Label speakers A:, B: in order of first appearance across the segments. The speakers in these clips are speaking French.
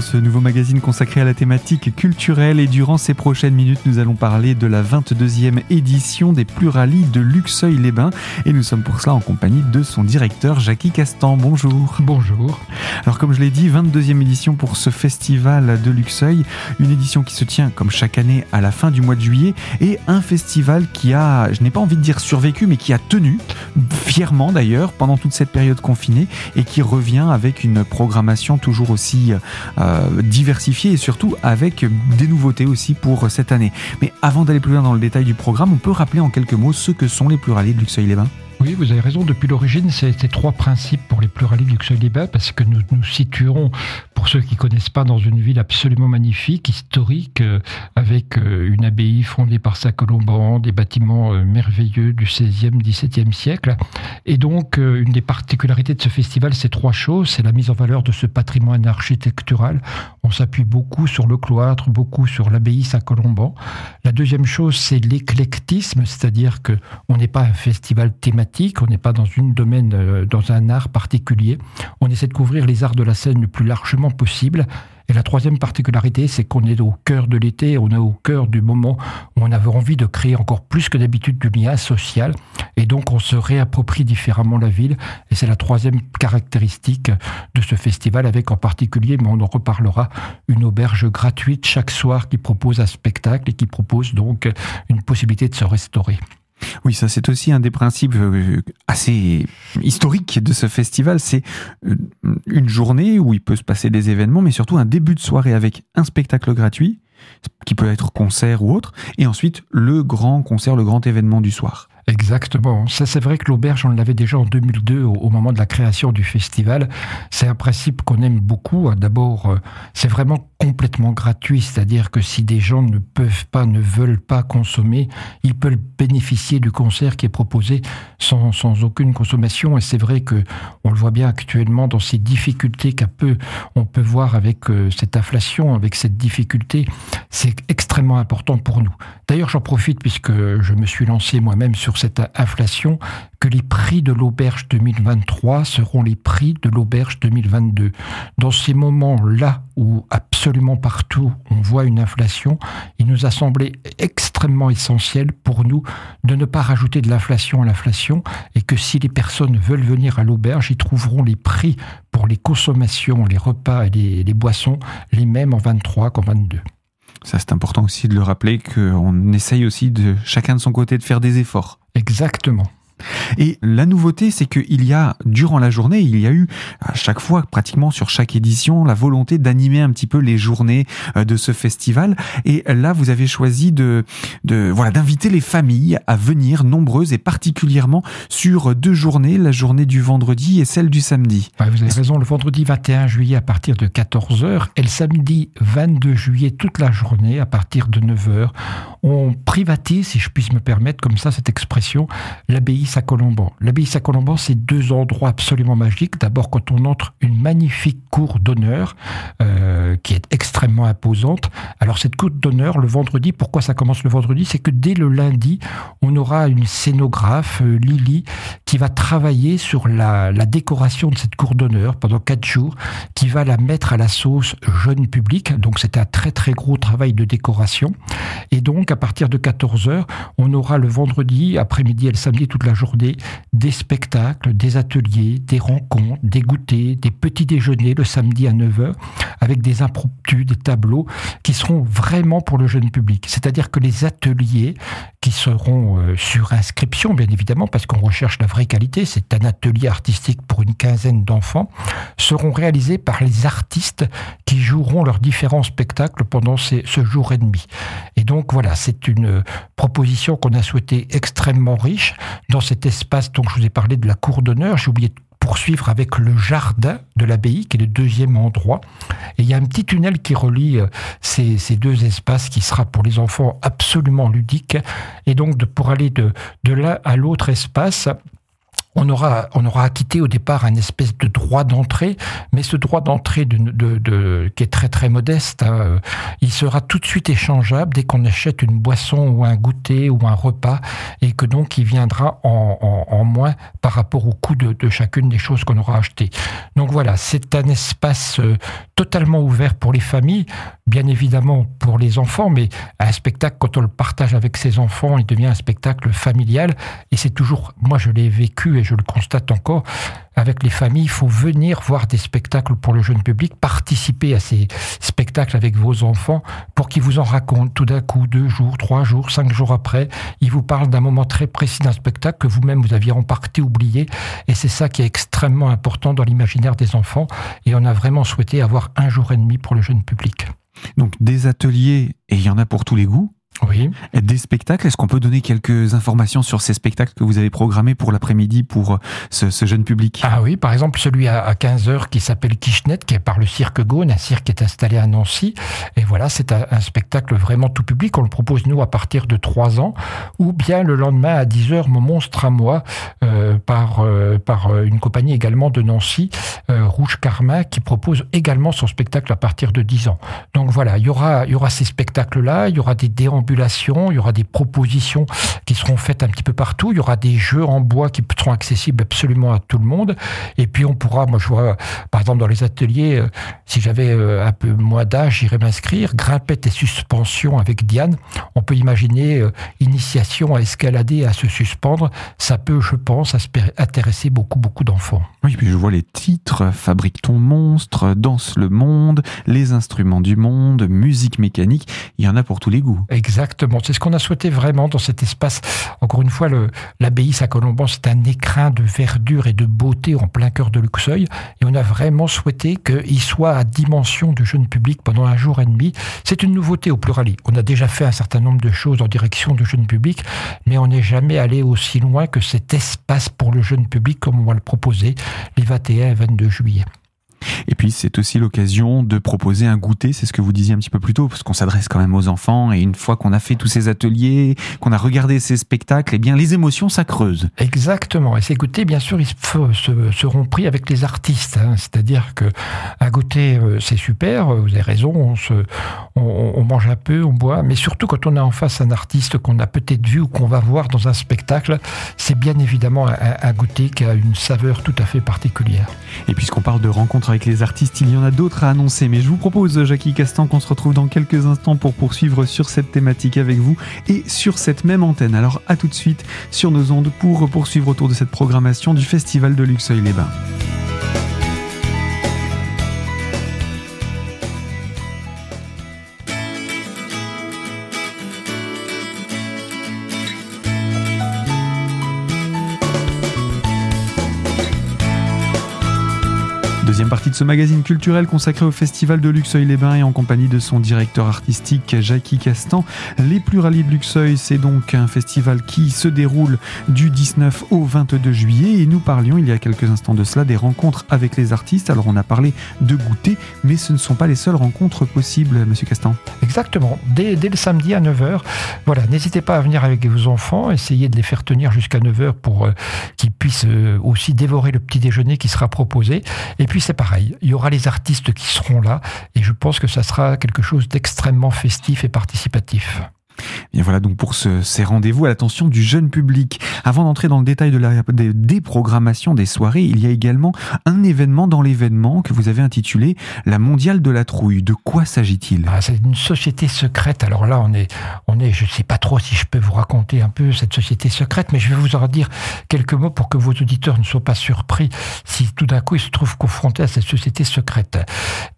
A: dans ce nouveau magazine consacré à la thématique culturelle et durant ces prochaines minutes, nous allons parler de la 22e édition des Pluralies de Luxeuil-les-Bains et nous sommes pour cela en compagnie de son directeur Jackie Castan. Bonjour.
B: Bonjour.
A: Alors comme je l'ai dit, 22e édition pour ce festival de Luxeuil, une édition qui se tient comme chaque année à la fin du mois de juillet et un festival qui a, je n'ai pas envie de dire survécu, mais qui a tenu fièrement d'ailleurs pendant toute cette période confinée et qui revient avec une programmation toujours aussi euh, diversifiée et surtout avec des nouveautés aussi pour cette année. Mais avant d'aller plus loin dans le détail du programme, on peut rappeler en quelques mots ce que sont les pluraliers de Luxeuil-les-Bains
B: oui, vous avez raison. Depuis l'origine, c'était trois principes pour les pluraliers de Luxeuil-les-Bains, parce que nous nous situerons, pour ceux qui connaissent pas, dans une ville absolument magnifique, historique, euh, avec euh, une abbaye fondée par Saint-Colomban, des bâtiments euh, merveilleux du 16e, 17e siècle. Et donc, une des particularités de ce festival, c'est trois choses. C'est la mise en valeur de ce patrimoine architectural. On s'appuie beaucoup sur le cloître, beaucoup sur l'abbaye Saint-Colomban. La deuxième chose, c'est l'éclectisme, c'est-à-dire que on n'est pas un festival thématique on n'est pas dans une domaine, dans un art particulier. On essaie de couvrir les arts de la scène le plus largement possible. Et la troisième particularité, c'est qu'on est au cœur de l'été, on est au cœur du moment où on avait envie de créer encore plus que d'habitude du lien social. Et donc, on se réapproprie différemment la ville. Et c'est la troisième caractéristique de ce festival, avec en particulier, mais on en reparlera, une auberge gratuite chaque soir qui propose un spectacle et qui propose donc une possibilité de se restaurer.
A: Oui, ça c'est aussi un des principes euh, assez historiques de ce festival. C'est euh, une journée où il peut se passer des événements, mais surtout un début de soirée avec un spectacle gratuit, qui peut être concert ou autre, et ensuite le grand concert, le grand événement du soir.
B: Exactement. Ça, c'est vrai que l'auberge, on l'avait déjà en 2002 au, moment de la création du festival. C'est un principe qu'on aime beaucoup. D'abord, euh, c'est vraiment complètement gratuit, c'est-à-dire que si des gens ne peuvent pas, ne veulent pas consommer, ils peuvent bénéficier du concert qui est proposé sans, sans aucune consommation. Et c'est vrai que on le voit bien actuellement dans ces difficultés qu'un peu on peut voir avec euh, cette inflation, avec cette difficulté, c'est extrêmement important pour nous. D'ailleurs, j'en profite puisque je me suis lancé moi-même sur cette inflation que les prix de l'auberge 2023 seront les prix de l'auberge 2022. Dans ces moments-là où absolument partout on voit une inflation, il nous a semblé extrêmement essentiel pour nous de ne pas rajouter de l'inflation à l'inflation et que si les personnes veulent venir à l'auberge, ils trouveront les prix pour les consommations, les repas et les, les boissons les mêmes en 23 qu'en 22.
A: Ça, c'est important aussi de le rappeler qu'on essaye aussi de chacun de son côté de faire des efforts.
B: Exactement.
A: Et la nouveauté, c'est qu'il y a, durant la journée, il y a eu à chaque fois, pratiquement sur chaque édition, la volonté d'animer un petit peu les journées euh, de ce festival. Et là, vous avez choisi de, voilà, d'inviter les familles à venir nombreuses et particulièrement sur deux journées, la journée du vendredi et celle du samedi.
B: vous avez raison, le vendredi 21 juillet à partir de 14h et le samedi 22 juillet toute la journée à partir de 9h. On privatise, si je puisse me permettre comme ça cette expression, l'abbaye Saint-Colomban. L'abbaye Saint-Colomban, c'est deux endroits absolument magiques. D'abord, quand on entre une magnifique cour d'honneur euh, qui est extrêmement imposante. Alors, cette cour d'honneur, le vendredi, pourquoi ça commence le vendredi? C'est que dès le lundi, on aura une scénographe, euh, Lily, qui va travailler sur la, décoration de cette cour d'honneur pendant quatre jours, qui va la mettre à la sauce jeune public. Donc, c'est un très très gros travail de décoration. Et donc, à partir de 14 h on aura le vendredi, après-midi et le samedi toute la journée des spectacles, des ateliers, des rencontres, des goûters, des petits déjeuners le samedi à 9h avec des impromptus, des tableaux qui seront vraiment pour le jeune public. C'est-à-dire que les ateliers qui seront euh, sur inscription, bien évidemment, parce qu'on recherche la vraie qualité, c'est un atelier artistique pour une quinzaine d'enfants, seront réalisés par les artistes qui joueront leurs différents spectacles pendant ce jour et demi. Et donc voilà, c'est une proposition qu'on a souhaité extrêmement riche cet espace dont je vous ai parlé de la cour d'honneur. J'ai oublié de poursuivre avec le jardin de l'abbaye, qui est le deuxième endroit. Et il y a un petit tunnel qui relie euh, ces, deux espaces qui sera pour les enfants absolument ludique. Et donc, pour aller de, de l'un à l'autre espace, on aura, on aura acquitté au départ un espèce de droit d'entrée, mais ce droit d'entrée de, de, qui est très très modeste, hein, il sera tout de suite échangeable dès qu'on achète une boisson ou un goûter ou un repas, et que donc il viendra en, en, moins par rapport au coût de, de chacune des choses qu'on aura achetées. Donc voilà, c'est un espace euh, totalement ouvert pour les familles, bien évidemment pour les enfants, mais un spectacle, quand on le partage avec ses enfants, il devient un spectacle familial. Et c'est toujours, moi je l'ai vécu et je le constate encore, avec les familles, il faut venir voir des spectacles pour le jeune public, participer à ces spectacles avec vos enfants pour qu'ils vous en racontent tout d'un coup, deux jours, trois jours, cinq jours après. Ils vous parlent d'un moment très précis d'un spectacle que vous-même vous aviez en partie oublié. Et c'est ça qui est extrêmement important dans l'imaginaire des enfants. Et on a vraiment souhaité avoir un jour et demi pour le jeune public.
A: Donc des ateliers, et il y en a pour tous les goûts
B: oui.
A: Des spectacles, est-ce qu'on peut donner quelques informations sur ces spectacles que vous avez programmés pour l'après-midi pour euh, ce, jeune public?
B: Ah oui, par exemple celui à 15h qui s'appelle Kishnet, qui est par le Cirque Gaune, un cirque qui est installé à Nancy. Et voilà, c'est un, spectacle vraiment tout public. On le propose nous à partir de 3 ans. Ou bien le lendemain à 10h, Mon monstre à moi, euh, par, euh, par une compagnie également de Nancy, Rouge Carmin, qui propose également son spectacle à partir de 10 ans. Donc voilà, il y aura, il y aura ces spectacles-là, il y aura des il y aura des propositions qui seront faites un petit peu partout, il y aura des jeux en bois qui seront accessibles absolument à tout le monde, et puis on pourra, moi je vois par exemple dans les ateliers, euh, si j'avais euh, un peu moins d'âge, j'irais m'inscrire, grimpette et suspension avec Diane, on peut imaginer euh, initiation à escalader, à se suspendre, ça peut, je pense, intéresser beaucoup, beaucoup d'enfants.
A: Oui, puis je vois les titres, Fabrique ton monstre, Danse le monde, Les instruments du monde, Musique mécanique, il y en a pour tous les goûts.
B: Exactement. C'est ce qu'on a souhaité vraiment dans cet espace. Encore une fois, l'abbaye Saint-Colomban, c'est un écrin de verdure et de beauté en plein cœur de Luxeuil. Et on a vraiment souhaité qu'il soit à dimension du jeune public pendant un jour et demi. C'est une nouveauté au pluralis. On a déjà fait un certain nombre de choses en direction du jeune public, mais on n'est jamais allé aussi loin que cet espace pour le jeune public comme on va le proposer les 21 et 22 juillet.
A: Puis c'est aussi l'occasion de proposer un goûter, c'est ce que vous disiez un petit peu plus tôt, parce qu'on s'adresse quand même aux enfants, et une fois qu'on a fait tous ces ateliers, qu'on a regardé ces spectacles, eh bien les émotions ça creuse.
B: Exactement, et ces goûters, bien sûr, ils seront pris avec les artistes, hein. c'est-à-dire que à goûter euh, c'est super, vous avez raison, on, se, on, mange un peu, on boit, mais surtout quand on a en face un artiste qu'on a peut-être vu ou qu'on va voir dans un spectacle, c'est bien évidemment un, un goûter qui a une saveur tout à fait particulière.
A: Et puisqu'on parle de rencontres avec les artistes, il y en a d'autres à annoncer. Mais je vous propose, Jackie Castan, qu'on se retrouve dans quelques instants pour poursuivre sur cette thématique avec vous et sur cette même antenne. Alors à tout de suite sur nos ondes pour poursuivre autour de cette programmation du Festival de Luxeuil-les-Bains. Partie de ce magazine culturel consacré au Festival de Luxeuil-les-Bains et en compagnie de son directeur artistique Jackie Castan. Les Pluralies de Luxeuil, c'est donc un festival qui se déroule du 19 au 22 juillet et nous parlions il y a quelques instants de cela des rencontres avec les artistes. Alors on a parlé de goûter, mais ce ne sont pas les seules rencontres possibles, monsieur Castan.
B: Exactement. Dès, le samedi à 9h, voilà, n'hésitez pas à venir avec vos enfants, essayez de les faire tenir jusqu'à 9h pour euh, qu'ils puissent euh, aussi dévorer le petit déjeuner qui sera proposé. Et puis c'est il y aura les artistes qui seront là et je pense que ça sera quelque chose d'extrêmement festif et participatif.
A: Et voilà donc pour ces rendez-vous à l'attention du jeune public. Avant d'entrer dans le détail de la des, déprogrammation des soirées, il y a également un événement dans l'événement que vous avez intitulé la Mondiale de la Trouille. De quoi s'agit-il?
B: Ah, C'est une société secrète. Alors là, on est, on est, je ne sais pas trop si je peux vous raconter un peu cette société secrète, mais je vais vous en dire quelques mots pour que vos auditeurs ne soient pas surpris si tout d'un coup ils se trouvent confrontés à cette société secrète.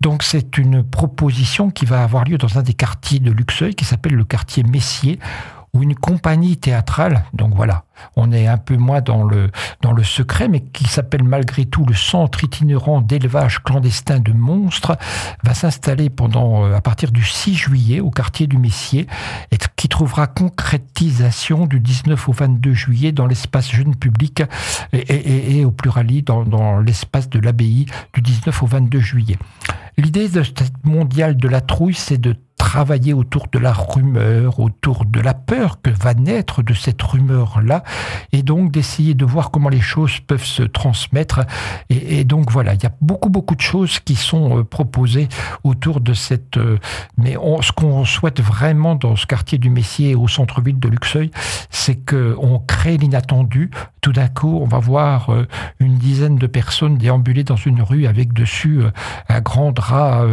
B: Donc c'est une proposition qui va avoir lieu dans un des quartiers de Luxeuil qui s'appelle le quartier Messier ou une compagnie théâtrale, donc voilà, on est un peu moins dans le, dans le secret, mais qui s'appelle malgré tout le Centre itinérant d'élevage clandestin de monstres, va s'installer pendant, euh, à partir du 6 juillet au quartier du Messier, et qui trouvera concrétisation du 19 au 22 juillet dans l'espace jeune public et, au pluralis dans, dans l'espace de l'abbaye du 19 au 22 juillet. L'idée de cette mondiale de la trouille, c'est de travailler autour de la rumeur, autour de la peur que va naître de cette rumeur-là, et donc d'essayer de voir comment les choses peuvent se transmettre. Et, donc voilà, il y a beaucoup beaucoup de choses qui sont euh, proposées autour de cette. Euh, mais ce qu'on souhaite vraiment dans ce quartier du Messier au centre-ville de Luxeuil, c'est que on crée l'inattendu. Tout d'un coup, on va voir euh, une dizaine de personnes déambuler dans une rue avec dessus un grand drap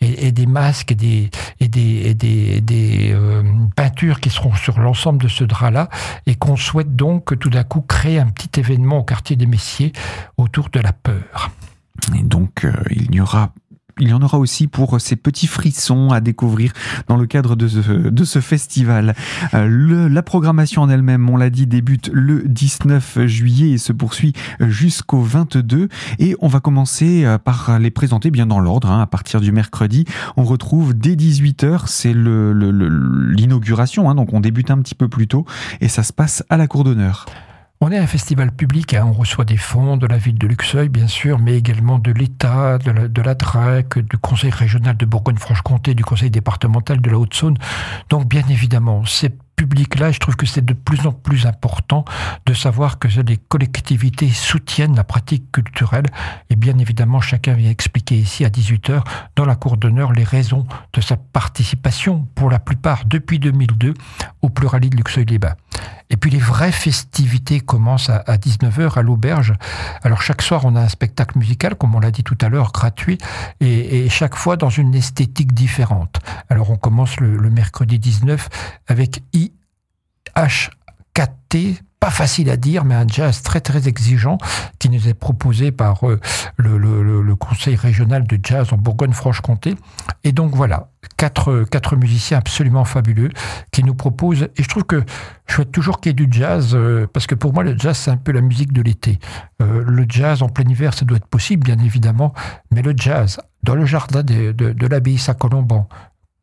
B: et, des masques et des, et des, des, des peintures qui seront sur l'ensemble de ce drap-là, et qu'on souhaite donc tout d'un coup créer un petit événement au quartier des Messiers autour de la peur.
A: Et donc, euh, il y aura il y en aura aussi pour ces petits frissons à découvrir dans le cadre de ce, festival. Euh, la programmation en elle-même, on l'a dit, débute le 19 juillet et se poursuit jusqu'au 22. Et on va commencer euh, par les présenter bien dans l'ordre. Hein, à partir du mercredi, on retrouve dès 18h, c'est l'inauguration, hein, donc on débute un petit peu plus tôt et ça se passe à la cour d'honneur.
B: On est un festival public, hein. on reçoit des fonds de la ville de Luxeuil, bien sûr, mais également de l'État, de la, DRAC, du Conseil régional de Bourgogne-Franche-Comté, du Conseil départemental de la Haute-Saône. Donc, bien évidemment, c'est public-là, je trouve que c'est de plus en plus important de savoir que les collectivités soutiennent la pratique culturelle. Et bien évidemment, chacun vient expliquer ici à 18h dans la cour d'honneur les raisons de sa participation, pour la plupart depuis 2002, au Plurali de Luxeuil-les-Bains. Et puis les vraies festivités commencent à 19h à l'auberge. Alors chaque soir, on a un spectacle musical, comme on l'a dit tout à l'heure, gratuit, et, chaque fois dans une esthétique différente. Alors on commence le, le mercredi 19 avec I HKT, pas facile à dire, mais un jazz très très exigeant qui nous est proposé par euh, le, Conseil régional de jazz en Bourgogne-Franche-Comté. Et donc voilà, quatre, quatre musiciens absolument fabuleux qui nous proposent. Et je trouve que je souhaite toujours qu'il y ait du jazz, euh, parce que pour moi le jazz c'est un peu la musique de l'été. Euh, le jazz en plein hiver, ça doit être possible, bien évidemment, mais le jazz dans le jardin de, de, de l'abbaye Saint-Colomban,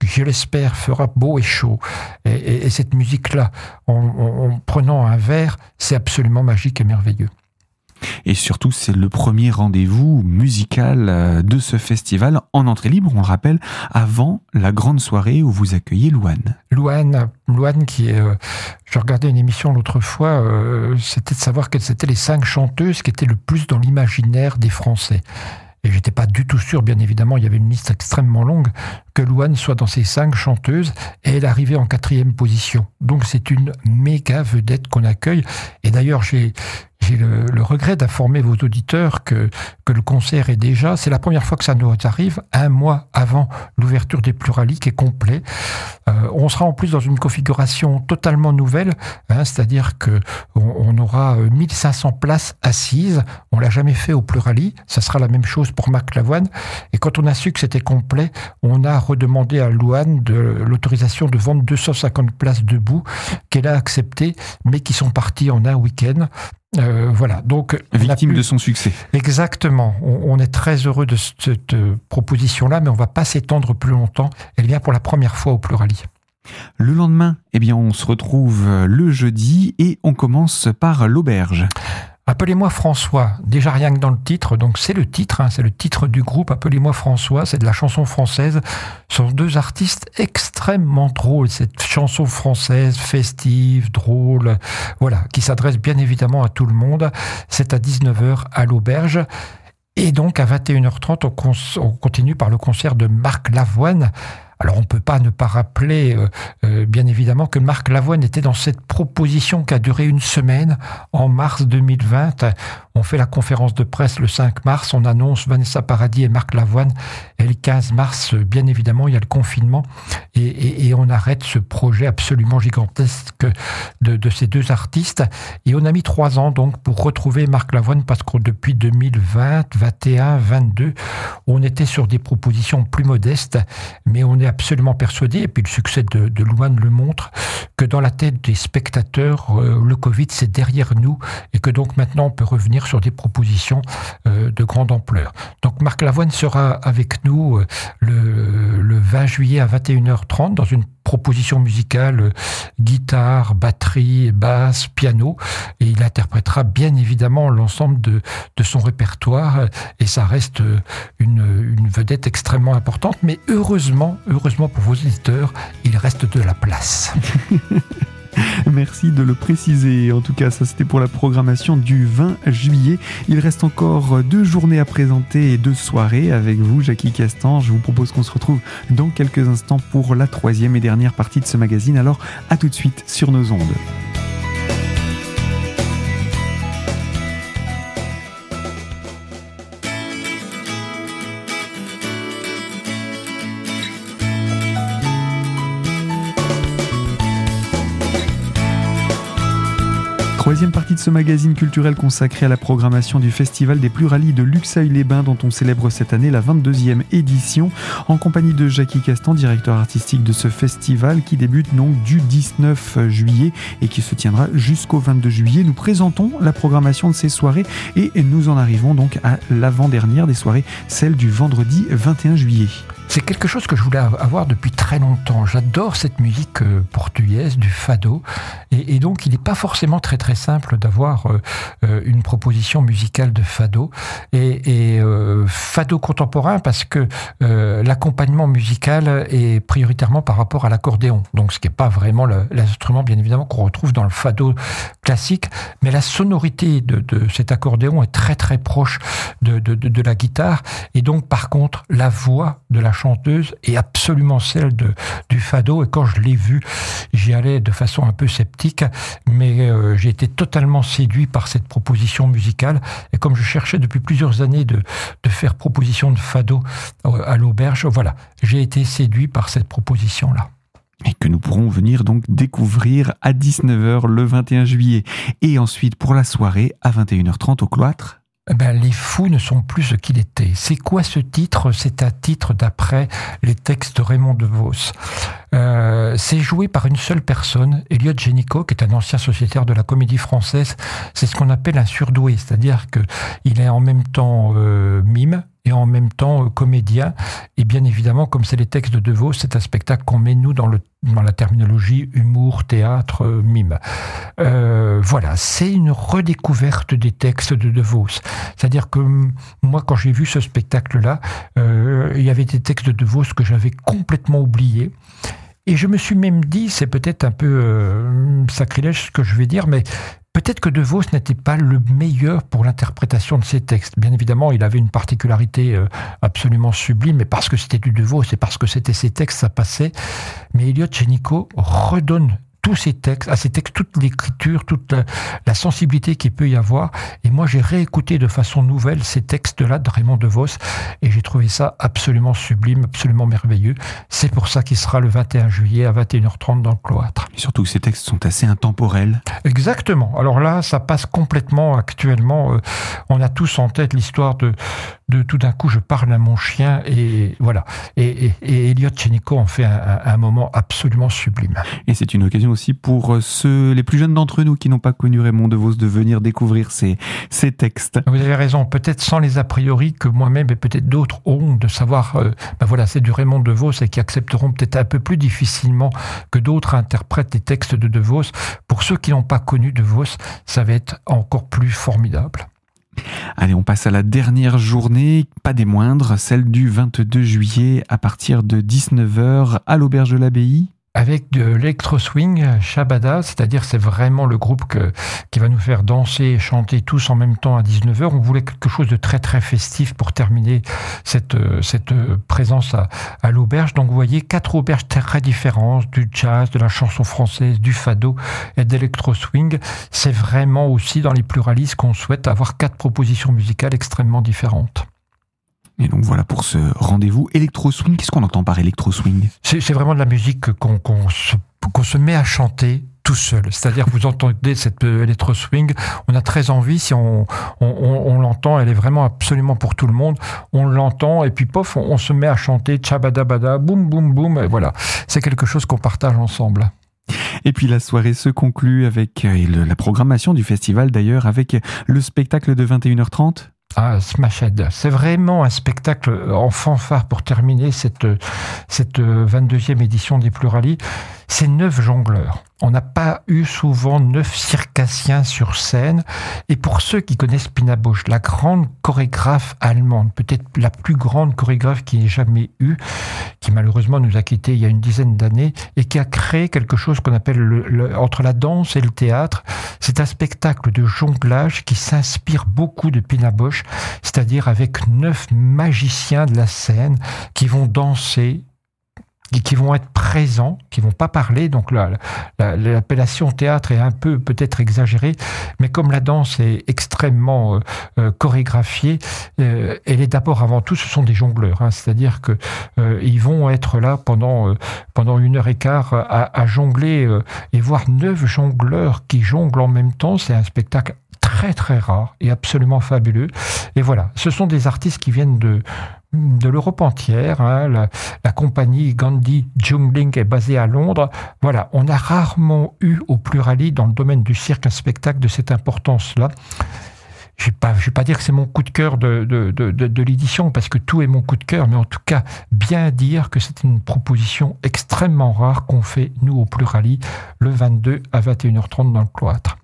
B: je l'espère, fera beau et chaud. Et, cette musique-là, en, prenant un verre, c'est absolument magique et merveilleux.
A: Et surtout, c'est le premier rendez-vous musical euh, de ce festival en entrée libre, on le rappelle, avant la grande soirée où vous accueillez Louane.
B: Louane, Louane qui est... Euh, je regardais une émission l'autre fois, euh, c'était de savoir quelles étaient les cinq chanteuses qui étaient le plus dans l'imaginaire des Français. Et j'étais pas du tout sûr, bien évidemment, il y avait une liste extrêmement longue, que Louane soit dans ces cinq chanteuses, et elle arrivait en quatrième position. Donc c'est une méga vedette qu'on accueille. Et d'ailleurs, j'ai j'ai le, regret d'informer vos auditeurs que, que le concert est déjà, c'est la première fois que ça nous arrive, un mois avant l'ouverture des pluraliques est complet. Euh, on sera en plus dans une configuration totalement nouvelle, hein, c'est-à-dire que on, aura 1500 places assises. On l'a jamais fait au plurali. Ça sera la même chose pour Lavoine. Et quand on a su que c'était complet, on a redemandé à Louane de l'autorisation de vendre 250 places debout qu'elle a accepté, mais qui sont parties en un week-end. Euh, voilà, donc
A: victime de son succès.
B: Exactement. On, est très heureux de cette euh, proposition-là, mais on va pas s'étendre plus longtemps. Elle vient pour la première fois au Plurali.
A: Le lendemain, eh bien, on se retrouve le jeudi et on commence par l'auberge.
B: Appelez-moi François, déjà rien que dans le titre, donc c'est le titre, hein, c'est le titre du groupe, Appelez-moi François, c'est de la chanson française. Ce sont deux artistes extrêmement drôles, cette chanson française, festive, drôle, voilà, qui s'adresse bien évidemment à tout le monde. C'est à 19h à l'auberge. Et donc à 21h30, on, on continue par le concert de Marc Lavoine alors on ne peut pas ne pas rappeler, euh, euh, bien évidemment, que Marc Lavoine était dans cette proposition qui a duré une semaine en mars 2020. On fait la conférence de presse le 5 mars, on annonce Vanessa Paradis et Marc Lavoine, et le 15 mars, bien évidemment, il y a le confinement, et, on arrête ce projet absolument gigantesque de, ces deux artistes. Et on a mis trois ans donc pour retrouver Marc Lavoine, parce que depuis 2020, 21, 22, on était sur des propositions plus modestes, mais on est absolument persuadé, et puis le succès de, de Louane le montre, que dans la tête des spectateurs, euh, le Covid, c'est derrière nous, et que donc maintenant on peut revenir sur des propositions de grande ampleur. Donc Marc Lavoine sera avec nous le, le 20 juillet à 21h30 dans une proposition musicale guitare, batterie, basse, piano et il interprétera bien évidemment l'ensemble de, de son répertoire et ça reste une, une vedette extrêmement importante mais heureusement, heureusement pour vos éditeurs, il reste de la place.
A: Merci de le préciser. En tout cas, ça c'était pour la programmation du 20 juillet. Il reste encore deux journées à présenter et deux soirées avec vous, Jackie Castan. Je vous propose qu'on se retrouve dans quelques instants pour la troisième et dernière partie de ce magazine. Alors, à tout de suite sur nos ondes. Ce magazine culturel consacré à la programmation du Festival des Pluralies de Luxeuil-les-Bains dont on célèbre cette année la 22e édition en compagnie de Jackie Castan, directeur artistique de ce festival qui débute donc du 19 juillet et qui se tiendra jusqu'au 22 juillet. Nous présentons la programmation de ces soirées et nous en arrivons donc à l'avant-dernière des soirées, celle du vendredi 21 juillet.
B: C'est quelque chose que je voulais avoir depuis très longtemps. J'adore cette musique euh, portugaise, du fado. Et, donc, il n'est pas forcément très très simple d'avoir euh, euh, une proposition musicale de fado. Et, fado contemporain parce que l'accompagnement musical est prioritairement par rapport à l'accordéon. Donc, ce qui n'est pas vraiment l'instrument, bien évidemment, qu'on retrouve dans le fado classique. Mais la sonorité de, cet accordéon est très très proche de, de la guitare. Et donc, par contre, la voix de la chanteuse est absolument celle de, du fado. Et quand je l'ai vue, j'y allais de façon un peu sceptique, mais euh, j'ai été totalement séduit par cette proposition musicale. Et comme je cherchais depuis plusieurs années de, de faire proposition de fado euh, à l'auberge, voilà, j'ai été séduit par cette proposition-là
A: et que nous pourrons venir donc découvrir à 19h le 21 juillet. Et ensuite pour la soirée à 21h30 au cloître.
B: Eh ben, les fous ne sont plus ce qu'il était. C'est quoi ce titre? C'est un titre d'après les textes de Raymond DeVos. Euh, c'est joué par une seule personne, Elliot Génico, qui est un ancien sociétaire de la comédie française. C'est ce qu'on appelle un surdoué, c'est-à-dire qu'il est en même temps euh, mime, et en même temps euh, comédien. Et bien évidemment, comme c'est les textes de Devos, c'est un spectacle qu'on met nous dans, le, dans la terminologie humour, théâtre, euh, mime. Euh, voilà, c'est une redécouverte des textes de Devos. C'est-à-dire que moi, quand j'ai vu ce spectacle-là, il y avait des textes de Devos que j'avais complètement oubliés. Et je me suis même dit, c'est peut-être un peu sacrilège ce que je vais dire, mais Peut-être que De Vos n'était pas le meilleur pour l'interprétation de ses textes. Bien évidemment, il avait une particularité euh, absolument sublime, et parce que c'était du De Vos et parce que c'était ses textes, ça passait. Mais Elliot Chenico redonne tous ces textes, à ces textes, toute l'écriture, toute la, sensibilité qu'il peut y avoir. Et moi, j'ai réécouté de façon nouvelle ces textes-là de Raymond DeVos et j'ai trouvé ça absolument sublime, absolument merveilleux. C'est pour ça qu'il sera le 21 juillet à 21h30 dans le cloître.
A: Et surtout que ces textes sont assez intemporels.
B: Exactement. Alors là, ça passe complètement actuellement. Euh, on a tous en tête l'histoire de, de tout d'un coup, je parle à mon chien et voilà. Et, et, Elliot Chenico en fait un, un moment absolument sublime.
A: Et c'est une occasion aussi pour euh, ceux, les plus jeunes d'entre nous qui n'ont pas connu Raymond DeVos de venir découvrir ces, ces textes.
B: Vous avez raison, peut-être sans les a priori que moi-même et peut-être d'autres ont de savoir, euh, ben voilà, c'est du Raymond DeVos et qui accepteront peut-être un peu plus difficilement que d'autres interprètent les textes de DeVos. Pour ceux qui n'ont pas connu DeVos, ça va être encore plus formidable.
A: Allez, on passe à la dernière journée, pas des moindres, celle du 22 juillet à partir de 19h à l'Auberge de l'Abbaye
B: avec de l'électro-swing Shabada, c'est-à-dire c'est vraiment le groupe que, qui va nous faire danser et chanter tous en même temps à 19h. On voulait quelque chose de très très festif pour terminer cette, cette présence à, l'auberge. Donc vous voyez quatre auberges très différentes, du jazz, de la chanson française, du fado et d'électro-swing. C'est vraiment aussi dans les pluralistes qu'on souhaite avoir quatre propositions musicales extrêmement différentes.
A: Et donc voilà pour ce rendez-vous électro-swing. Qu'est-ce qu'on entend par électro-swing?
B: C'est vraiment de la musique qu'on se, se, met à chanter tout seul. C'est-à-dire que vous entendez cette euh, électro-swing, on a très envie, si on, on, on, l'entend, elle est vraiment absolument pour tout le monde. On l'entend et puis pof, on, se met à chanter tchabadabada, boum boum boum, et voilà. C'est quelque chose qu'on partage ensemble.
A: Et puis la soirée se conclut avec euh, la programmation du festival d'ailleurs avec le spectacle de 21h30
B: ah, Smashed. C'est vraiment un spectacle en fanfare pour terminer cette, cette 22e édition des Plurali. C'est neuf jongleurs. On n'a pas eu souvent neuf circassiens sur scène. Et pour ceux qui connaissent Pina Bausch, la grande chorégraphe allemande, peut-être la plus grande chorégraphe qui ait jamais eu, qui malheureusement nous a quittés il y a une dizaine d'années, et qui a créé quelque chose qu'on appelle le, entre la danse et le théâtre. C'est un spectacle de jonglage qui s'inspire beaucoup de Pina Bausch, c'est-à-dire avec neuf magiciens de la scène qui vont danser qui vont être présents, qui vont pas parler. Donc l'appellation théâtre est un peu peut-être exagérée, mais comme la danse est extrêmement euh, euh, chorégraphiée, euh, elle est d'abord avant tout, ce sont des jongleurs. Hein. C'est-à-dire que ils vont être là pendant pendant une heure et quart à, à jongler et voir neuf jongleurs qui jonglent en même temps. C'est un spectacle très très rare et absolument fabuleux. Et voilà, ce sont des artistes qui viennent de de l'Europe entière. Hein. La, compagnie Gandhi Jungling est basée à Londres. Voilà, on a rarement eu au plurali dans le domaine du cirque un spectacle de cette importance-là. Je ne vais, pas dire que c'est mon coup de cœur de, de l'édition, parce que tout est mon coup de cœur, mais en tout cas, bien dire que c'est une proposition extrêmement rare qu'on fait, nous, au plurali, le 22 à 21h30 dans le cloître.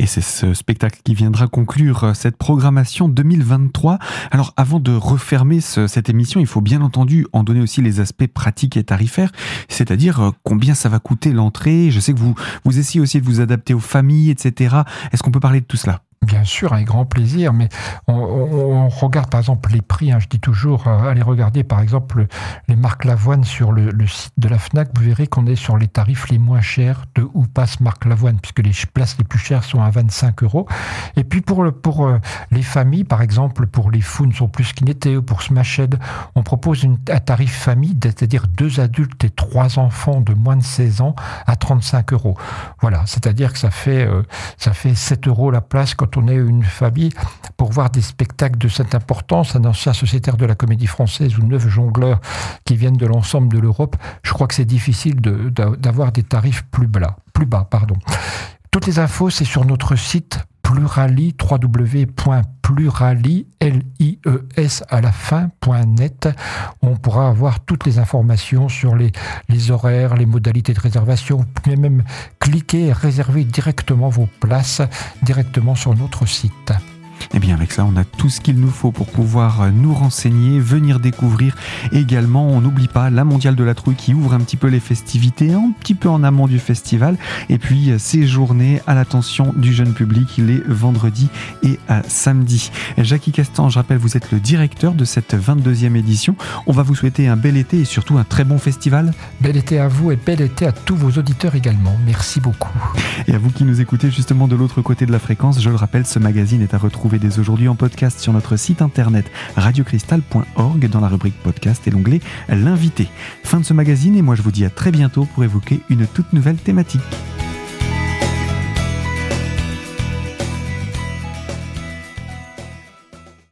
A: Et c'est ce spectacle qui viendra conclure euh, cette programmation 2023. Alors avant de refermer cette émission, il faut bien entendu en donner aussi les aspects pratiques et tarifaires, c'est-à-dire euh, combien ça va coûter l'entrée. Je sais que vous, vous essayez aussi de vous adapter aux familles, etc. Est-ce qu'on peut parler de tout cela?
B: Bien sûr, avec grand plaisir, mais on, regarde par exemple les prix. Hein, je dis toujours, euh, allez regarder par exemple les marques Lavoine sur le, site de la FNAC, vous verrez qu'on est sur les tarifs les moins chers de où passe Marc Lavoine, puisque les places les plus chères sont à 25 euros. Et puis pour, euh, les familles, par exemple, pour les Founes sont plus ou pour Smashed, on propose un tarif famille, c'est-à-dire deux adultes et trois enfants de moins de 16 ans à 35 euros. Voilà, c'est-à-dire que ça fait, euh, ça fait 7 euros la place quand on est une famille pour voir des spectacles de cette importance, un ancien sociétaire de la comédie française ou neuf jongleurs qui viennent de l'ensemble de l'Europe, je crois que c'est difficile d'avoir des tarifs plus bas. Plus bas pardon. Toutes les infos, c'est sur notre site plurali, www.plurali, L-I-E-S à la fin, .net. On pourra avoir toutes les informations sur les, les horaires, les modalités de réservation. Vous pouvez même cliquer et réserver directement vos places directement sur notre site.
A: Et eh bien avec ça, on a tout ce qu'il nous faut pour pouvoir euh, nous renseigner, venir découvrir. Également, on n'oublie pas la Mondiale de la Trouille qui ouvre un petit peu les festivités, un petit peu en amont du festival. Et puis, euh, ces journées à l'attention du jeune public les vendredis et à samedi. Jackie Castan, je rappelle, vous êtes le directeur de cette 22e édition. On va vous souhaiter un bel été et surtout un très bon festival.
B: Bel été à vous et bel été à tous vos auditeurs également. Merci beaucoup.
A: Et à vous qui nous écoutez justement de l'autre côté de la fréquence, je le rappelle, ce magazine est à retrouver dès aujourd'hui en podcast sur notre site internet radiocristal.org dans la rubrique podcast et l'onglet L'invité. Fin de ce magazine et moi je vous dis à très bientôt pour évoquer une toute nouvelle thématique.